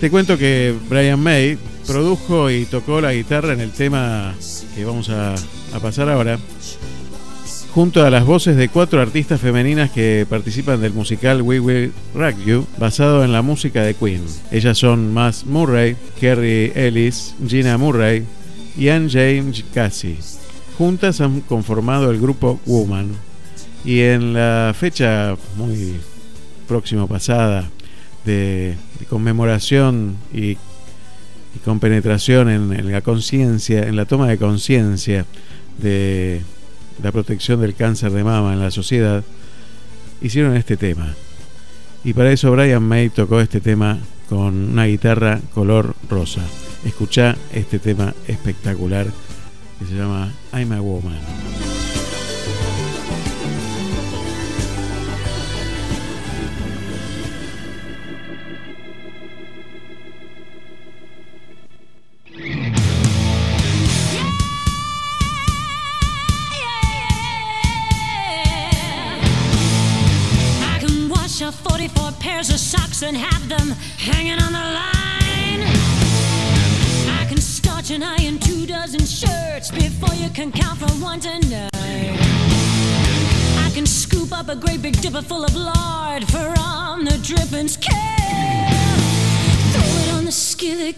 Te cuento que Brian May produjo y tocó la guitarra en el tema que vamos a, pasar ahora, junto a las voces de cuatro artistas femeninas que participan del musical We Will Rock You, basado en la música de Queen. Ellas son Mass Murray, Kerry Ellis, Gina Murray y Anne James Cassie. Juntas han conformado el grupo Woman. Y en la fecha muy próxima pasada de, conmemoración y, con penetración en, la conciencia, en la toma de conciencia de la protección del cáncer de mama en la sociedad, hicieron este tema. Y para eso Brian May tocó este tema con una guitarra color rosa. Escucha este tema espectacular que se llama I'm a Woman.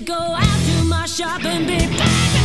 go. out to my shop and be back.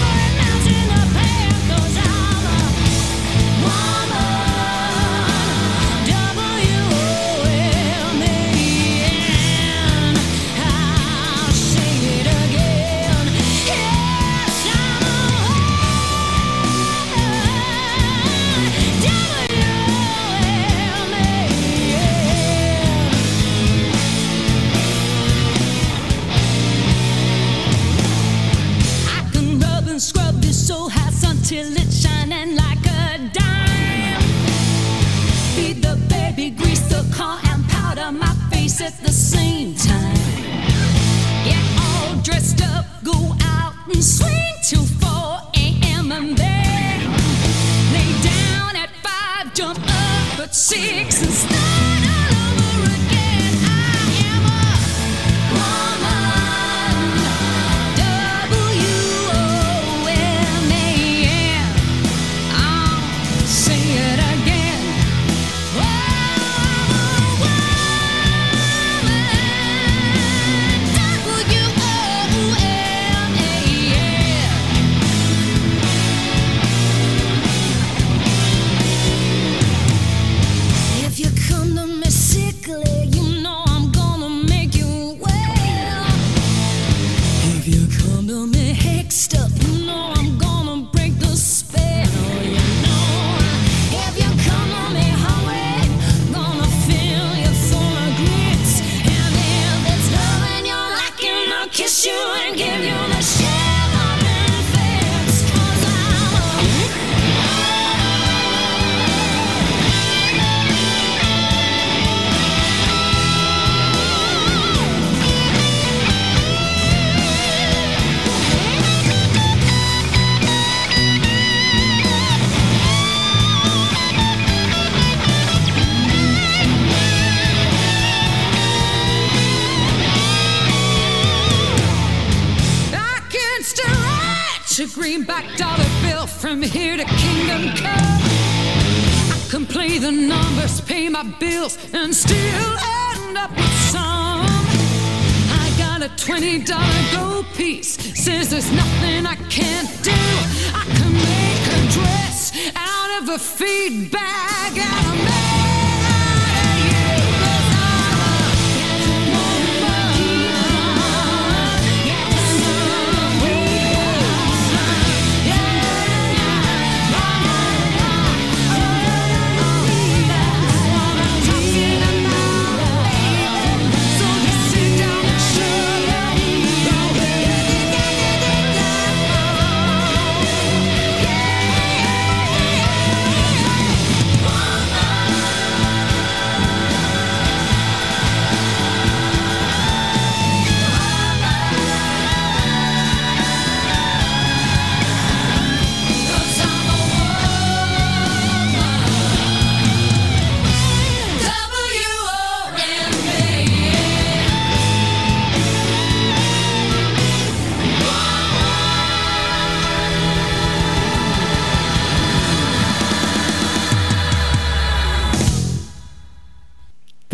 six and stop. Tell me, Hex. And then lay down at 5, jump up at 6 and start. from here to Kingdom Come. I can play the numbers, pay my bills, and still end up with some. I got a $20 gold piece, says there's nothing I can't do. I can make a dress out of a feed bag, out of me.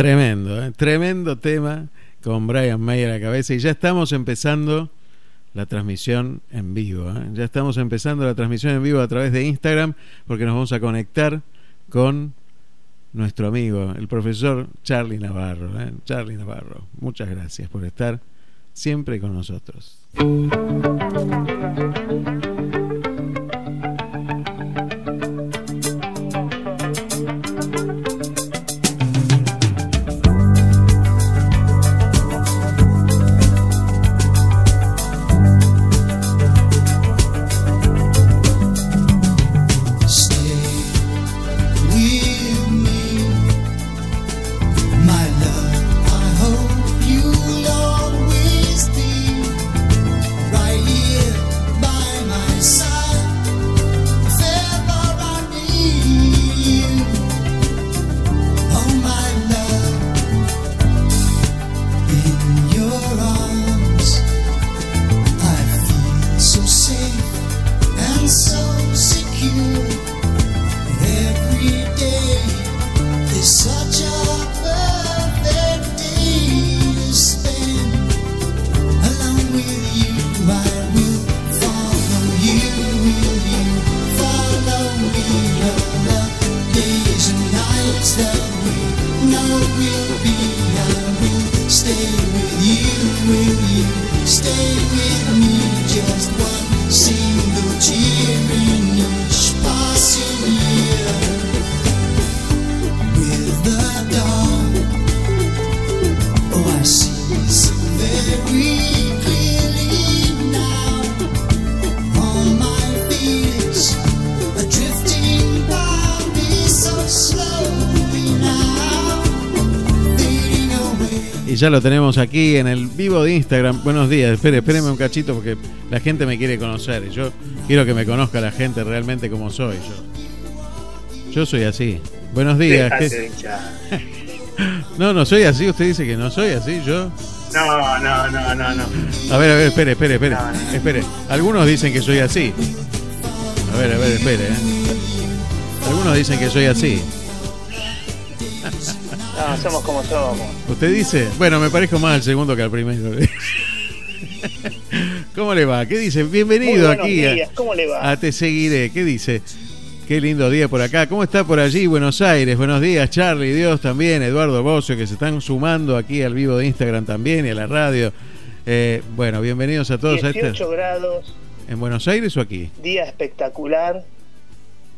Tremendo, ¿eh? tremendo tema con Brian May a la cabeza y ya estamos empezando la transmisión en vivo. ¿eh? Ya estamos empezando la transmisión en vivo a través de Instagram porque nos vamos a conectar con nuestro amigo, el profesor Charlie Navarro. ¿eh? Charlie Navarro, muchas gracias por estar siempre con nosotros. Ya lo tenemos aquí en el vivo de Instagram. Buenos días, espere, espéreme un cachito porque la gente me quiere conocer. Yo quiero que me conozca la gente realmente como soy yo. Yo soy así. Buenos días. no, no soy así. Usted dice que no soy así. Yo. No, no, no, no, no. A ver, a ver, espere, espere, espere. Espere. Algunos dicen que soy así. A ver, a ver, espere. ¿eh? Algunos dicen que soy así. No, somos como somos. ¿Usted dice? Bueno, me parezco más al segundo que al primero. ¿Cómo le va? ¿Qué dice? Bienvenido aquí. ¿Cómo le va? A Te Seguiré. ¿Qué dice? Qué lindo día por acá. ¿Cómo está por allí, Buenos Aires? Buenos días, Charlie, Dios también, Eduardo Bocio, que se están sumando aquí al vivo de Instagram también y a la radio. Eh, bueno, bienvenidos a todos 18 a este. grados. ¿En Buenos Aires o aquí? Día espectacular.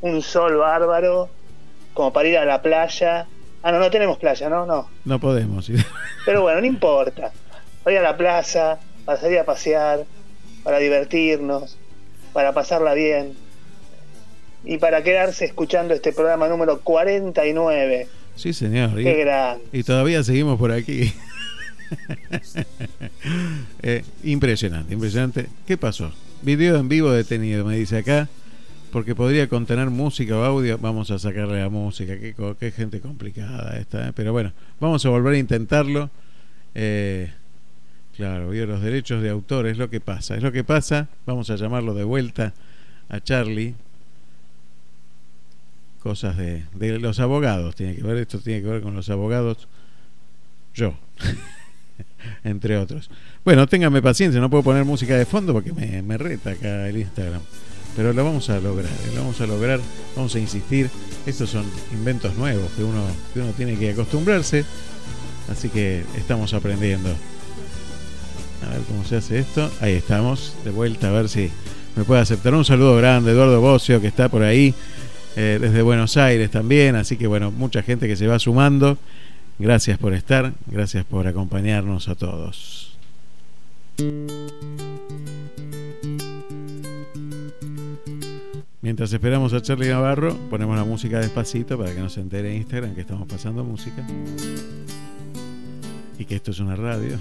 Un sol bárbaro. Como para ir a la playa. Ah, no, no tenemos playa, ¿no? No. No podemos. Pero bueno, no importa. Voy a la plaza, para salir a pasear, para divertirnos, para pasarla bien y para quedarse escuchando este programa número 49. Sí, señor. Qué gran. Y todavía seguimos por aquí. eh, impresionante, impresionante. ¿Qué pasó? Video en vivo detenido, me dice acá porque podría contener música o audio, vamos a sacarle la música. Qué, gente complicada esta, ¿eh? pero bueno, vamos a volver a intentarlo. Eh, claro, los derechos de autor es lo que pasa, es lo que pasa. Vamos a llamarlo de vuelta a Charlie. Cosas de, los abogados, tiene que ver, esto tiene que ver con los abogados. Yo. entre otros. Bueno, ténganme paciencia, no puedo poner música de fondo porque me reta acá el Instagram pero lo vamos a lograr, ¿eh? lo vamos a lograr, vamos a insistir. Estos son inventos nuevos que uno, que uno tiene que acostumbrarse, así que estamos aprendiendo. A ver cómo se hace esto. Ahí estamos, de vuelta, a ver si me puede aceptar. Un saludo grande, Eduardo Bocio, que está por ahí, eh, desde Buenos Aires también, así que bueno, mucha gente que se va sumando. Gracias por estar, gracias por acompañarnos a todos. Mientras esperamos a Charlie Navarro, ponemos la música despacito para que no se entere Instagram que estamos pasando música. Y que esto es una radio.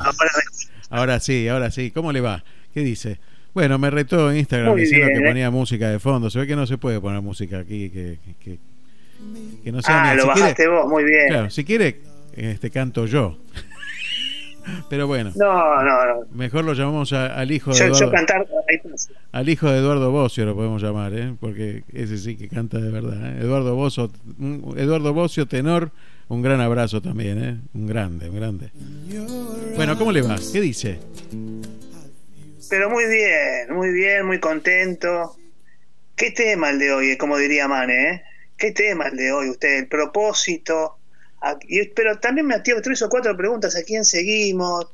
Ahora, sí, ahora sí. ¿Cómo le va? ¿Qué dice? Bueno, me retó en Instagram diciendo que ¿eh? ponía música de fondo. Se ve que no se puede poner música aquí, que, que, no sea Ah, lo bajaste vos, muy bien. Claro, si quiere, este canto yo. Pero bueno. No, no, no. Mejor lo llamamos al hijo de Eduardo. al hijo de Eduardo Bocio lo podemos llamar, ¿eh? porque ese sí que canta de verdad. ¿eh? Eduardo Bocio, Eduardo Bocio, tenor, Un gran abrazo también, ¿eh? Un grande, un grande. Bueno, ¿cómo le va? ¿Qué dice? Pero muy bien, muy bien, muy contento. ¿Qué tema el de hoy, como diría Mane, eh? ¿Qué tema el de hoy usted? El propósito. A- y- pero también me activo tres o cuatro preguntas. ¿A quién seguimos?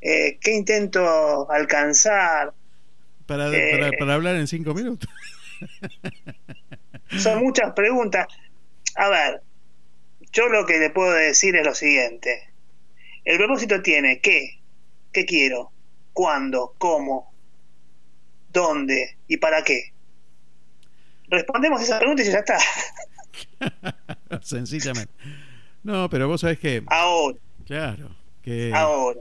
Eh, ¿Qué intento alcanzar? Para, Eh. para, para hablar en cinco minutos. Son muchas preguntas. A ver, yo lo que le puedo decir es lo siguiente. El propósito tiene qué, qué quiero, cuándo, cómo, dónde y para qué. Respondemos esas preguntas y ya está. Sencillamente. No, pero vos sabés que. Ahora, Claro. Que, ahora,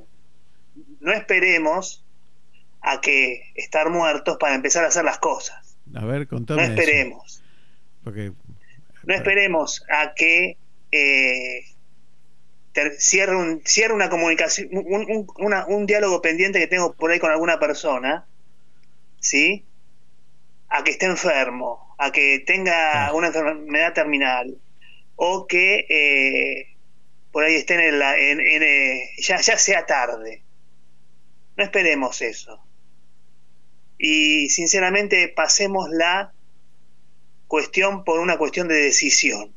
no esperemos a que estar muertos para empezar a hacer las cosas. a ver, No contame. eso, esperemos. porque. No esperemos a que eh, cierre, un, cierre una comunicación, un, un- una- un diálogo pendiente que tengo por ahí con alguna persona, ¿sí? A que esté enfermo, a que tenga una enfermedad terminal, o que eh, por ahí esté en, en- en, eh, ya, ya sea tarde. No esperemos eso. Y sinceramente pasemos la cuestión por una cuestión de decisión.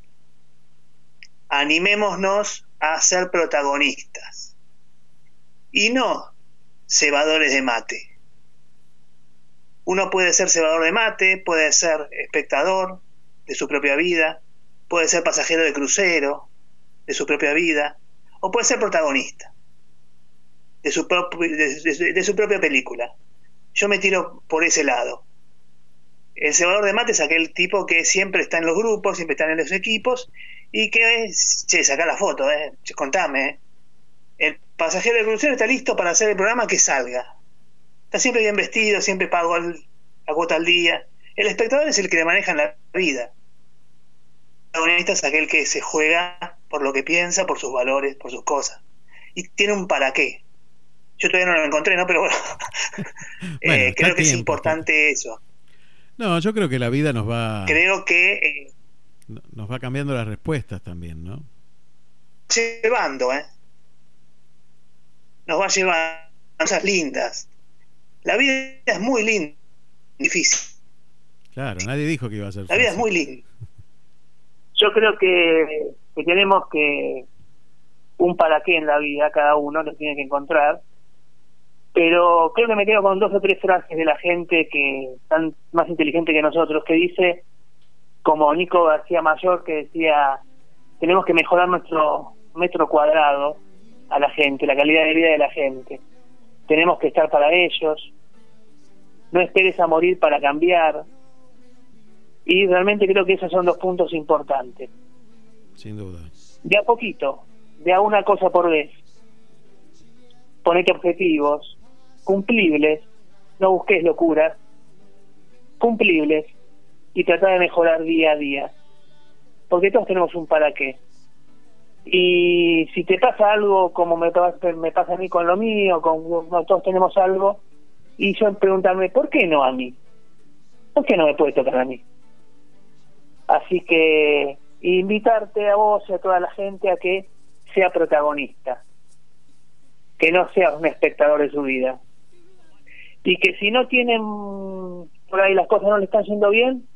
Animémonos a ser protagonistas y no cebadores de mate. Uno puede ser cebador de mate, puede ser espectador de su propia vida, puede ser pasajero de crucero de su propia vida, o puede ser protagonista de su, de- de- de su propia película. Yo me tiro por ese lado. El cebador de mate es aquel tipo que siempre está en los grupos, siempre está en los equipos y que che, saca la foto, eh, contame. eh. El pasajero del crucero está listo para hacer el programa que salga. Está siempre bien vestido, siempre pago el- la cuota al día. El espectador es el que le maneja en la vida. Protagonista es aquel que se juega por lo que piensa, por sus valores, por sus cosas. Y tiene un para qué. Yo todavía no lo encontré, ¿no? Pero bueno, Bueno, Eh, creo que es importante eso. No, yo creo que la vida nos va. Creo que eh, Nos va cambiando las respuestas también, ¿no? llevando, ¿eh? Nos va llevando cosas lindas. La vida es muy linda, difícil. Claro, nadie dijo que iba a ser La vida es muy linda. Yo creo que, que tenemos que un para qué en la vida, cada uno lo tiene que encontrar. Pero creo que me quedo con dos o tres frases de la gente que están más inteligente que nosotros, que dice, como Nico García Mayor, que decía, tenemos que mejorar nuestro metro cuadrado a la gente, la calidad de vida de la gente. Tenemos que estar para ellos. No esperes a morir para cambiar. Y realmente creo que esos son dos puntos importantes. Sin duda. De a poquito, de a una cosa por vez. Ponete objetivos, cumplibles, no busques locuras, cumplibles y trata de mejorar día a día. Porque todos tenemos un para qué. Y si te pasa algo como me, me pasa a mí con lo mío, con no, todos tenemos algo, y yo preguntarme, ¿por qué no a mí? ¿Por qué no me puede tocar a mí? Así que invitarte a vos y a toda la gente a que sea protagonista, que no sea un espectador de su vida. Y que si no tienen, por ahí las cosas no le están yendo bien,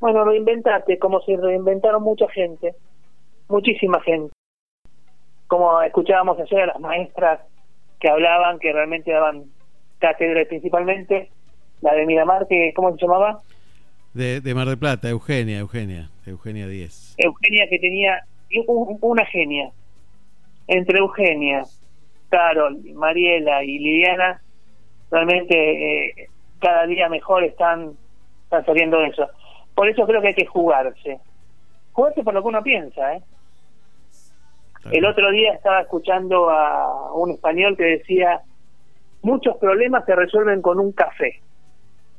bueno, reinventarte, como se reinventaron mucha gente, muchísima gente. Como escuchábamos ayer a las maestras que hablaban, que realmente daban cátedra, y principalmente la de Miramar, que ¿cómo se llamaba? De, de Mar del Plata, Eugenia, Eugenia, Eugenia 10. Eugenia que tenía un- una genia. Entre Eugenia, Carol, Mariela y Liliana, realmente eh, cada día mejor están, están saliendo de eso. Por eso creo que hay que jugarse. Jugarse por lo que uno piensa, ¿eh? El otro día estaba escuchando a un español que decía, muchos problemas se resuelven con un café,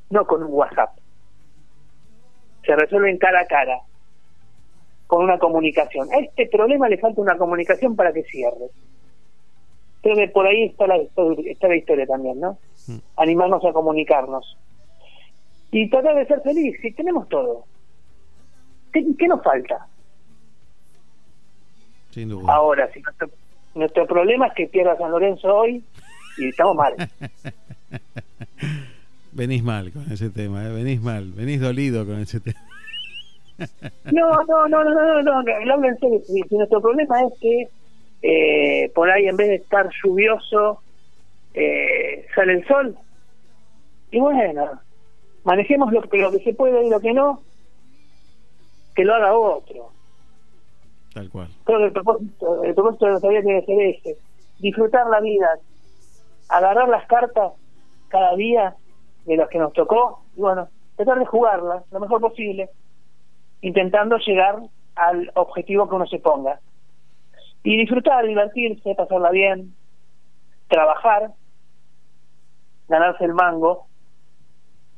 no con un WhatsApp. Se resuelven cara a cara, con una comunicación. A este problema le falta una comunicación para que cierre. Creo que por ahí está la, está la historia también, ¿no? Mm. Animarnos a comunicarnos. Y tratar de ser feliz, si tenemos todo. ¿Qué, qué nos falta? sin duda. Ahora, si nuestro, nuestro problema es que pierda San Lorenzo hoy y estamos mal. venís mal con ese tema, ¿eh? venís mal, venís dolido con ese tema. No, no, no, no, no, no, no, no hablo en serio. Nuestro problema es que eh, por ahí en vez de estar lluvioso eh, sale el sol. Y bueno, manejemos lo que, lo que se puede y lo que no, que lo haga otro. Tal cual. Creo que el propósito, el propósito de nuestra vida tiene que ser ese. Disfrutar la vida, agarrar las cartas cada día de los que nos tocó y bueno, tratar de jugarlas lo mejor posible, intentando llegar al objetivo que uno se ponga. Y disfrutar, divertirse, pasarla bien, trabajar, ganarse el mango,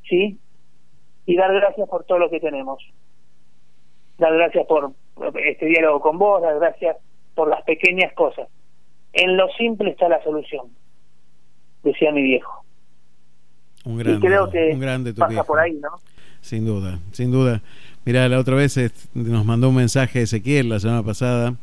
¿sí? Y dar gracias por todo lo que tenemos. Dar gracias por este diálogo con vos, dar gracias por las pequeñas cosas. En lo simple está la solución, decía mi viejo. Un y grande, creo que un grande tu pasa viejo. por ahí, ¿no? Sin duda, sin duda. Mira, la otra vez est- nos mandó un mensaje Ezequiel la semana pasada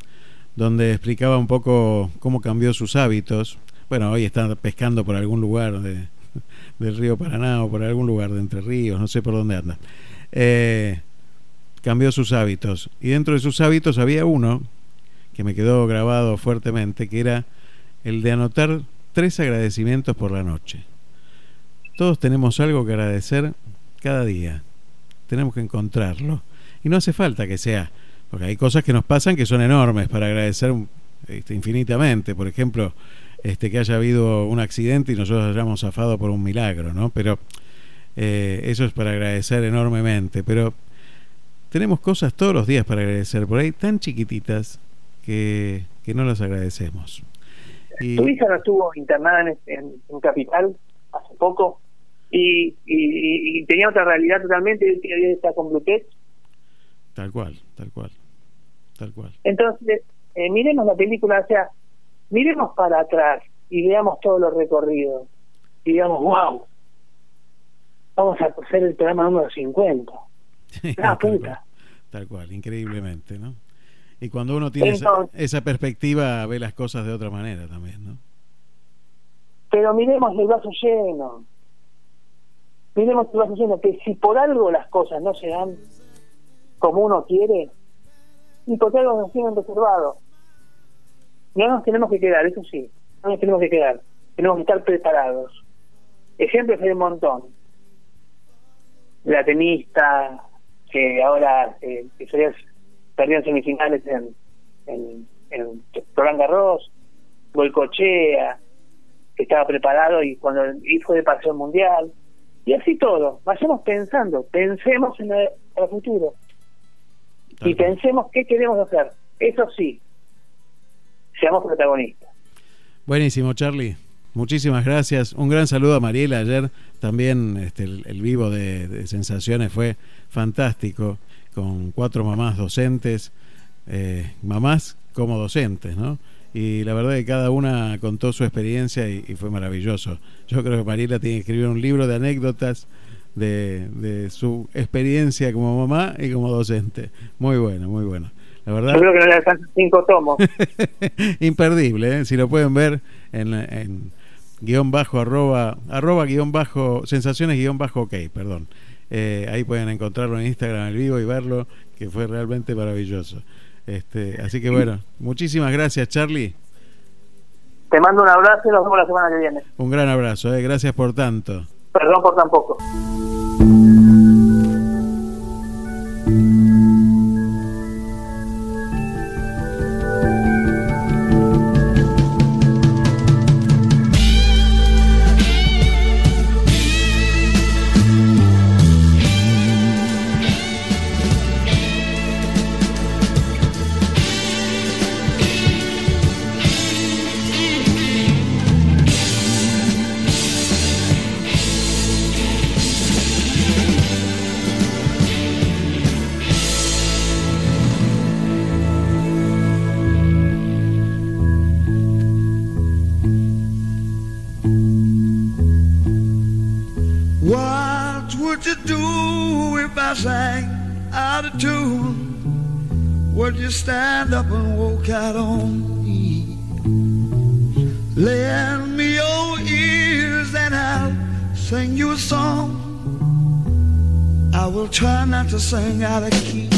donde explicaba un poco cómo cambió sus hábitos. Bueno, hoy está pescando por algún lugar de, del río Paraná o por algún lugar de Entre Ríos, no sé por dónde anda. Eh, cambió sus hábitos. Y dentro de sus hábitos había uno que me quedó grabado fuertemente, que era el de anotar tres agradecimientos por la noche. Todos tenemos algo que agradecer cada día. Tenemos que encontrarlo. Y no hace falta que sea, porque hay cosas que nos pasan que son enormes para agradecer este, infinitamente. Por ejemplo, este, que haya habido un accidente y nosotros hayamos zafado por un milagro, ¿no? Pero eh, eso es para agradecer enormemente. Pero tenemos cosas todos los días para agradecer, por ahí tan chiquititas que, que no las agradecemos. Tu hija no estuvo internada en, en, en Capital hace poco y, y, tenía otra realidad totalmente y hoy está con Bluetooth. tal cual, tal cual, tal cual. Entonces, eh, miremos la película, o sea, miremos para atrás y veamos todos los recorridos y digamos, wow, vamos a hacer el programa número 50. Ah, tal, cual, tal cual, increíblemente, ¿no? Y cuando uno tiene esa, esa perspectiva, ve las cosas de otra manera también, ¿no? Pero miremos el vaso lleno. Miremos el vaso lleno, que si por algo las cosas no se dan como uno quiere, y porque algo nos tienen reservado, no nos tenemos que quedar, eso sí, no nos tenemos que quedar, tenemos que estar preparados. Ejemplos hay un montón. La tenista que ahora eh, que semifinales en, en, en Roland Garros, Golcochea, que estaba preparado y cuando y fue de paseo mundial y así todo vayamos pensando pensemos en el, en el futuro Tal y cual. pensemos qué queremos hacer eso sí seamos protagonistas Buenísimo, Charlie. Muchísimas gracias. Un gran saludo a Mariela. Ayer también este, el, el vivo de, de Sensaciones fue fantástico, con cuatro mamás docentes, eh, mamás como docentes, ¿no? Y la verdad que cada una contó su experiencia y, y fue maravilloso. Yo creo que Mariela tiene que escribir un libro de anécdotas de, de su experiencia como mamá y como docente. Muy bueno, muy bueno. La verdad. yo creo que no le alcanzan cinco tomos Imperdible, ¿eh? si lo pueden ver en, en guion bajo arroba, arroba guion bajo sensaciones guion bajo ok, perdón. Eh, ahí pueden encontrarlo en Instagram al vivo y verlo, que fue realmente maravilloso. Este, así que bueno, muchísimas gracias Charlie, te mando un abrazo y nos vemos la semana que viene un gran abrazo, ¿eh? gracias por tanto. perdón por tan poco stand up and walk out on me. Lend me your ears and I'll sing you a song. I will try not to sing out of key.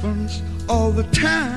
happens all the time.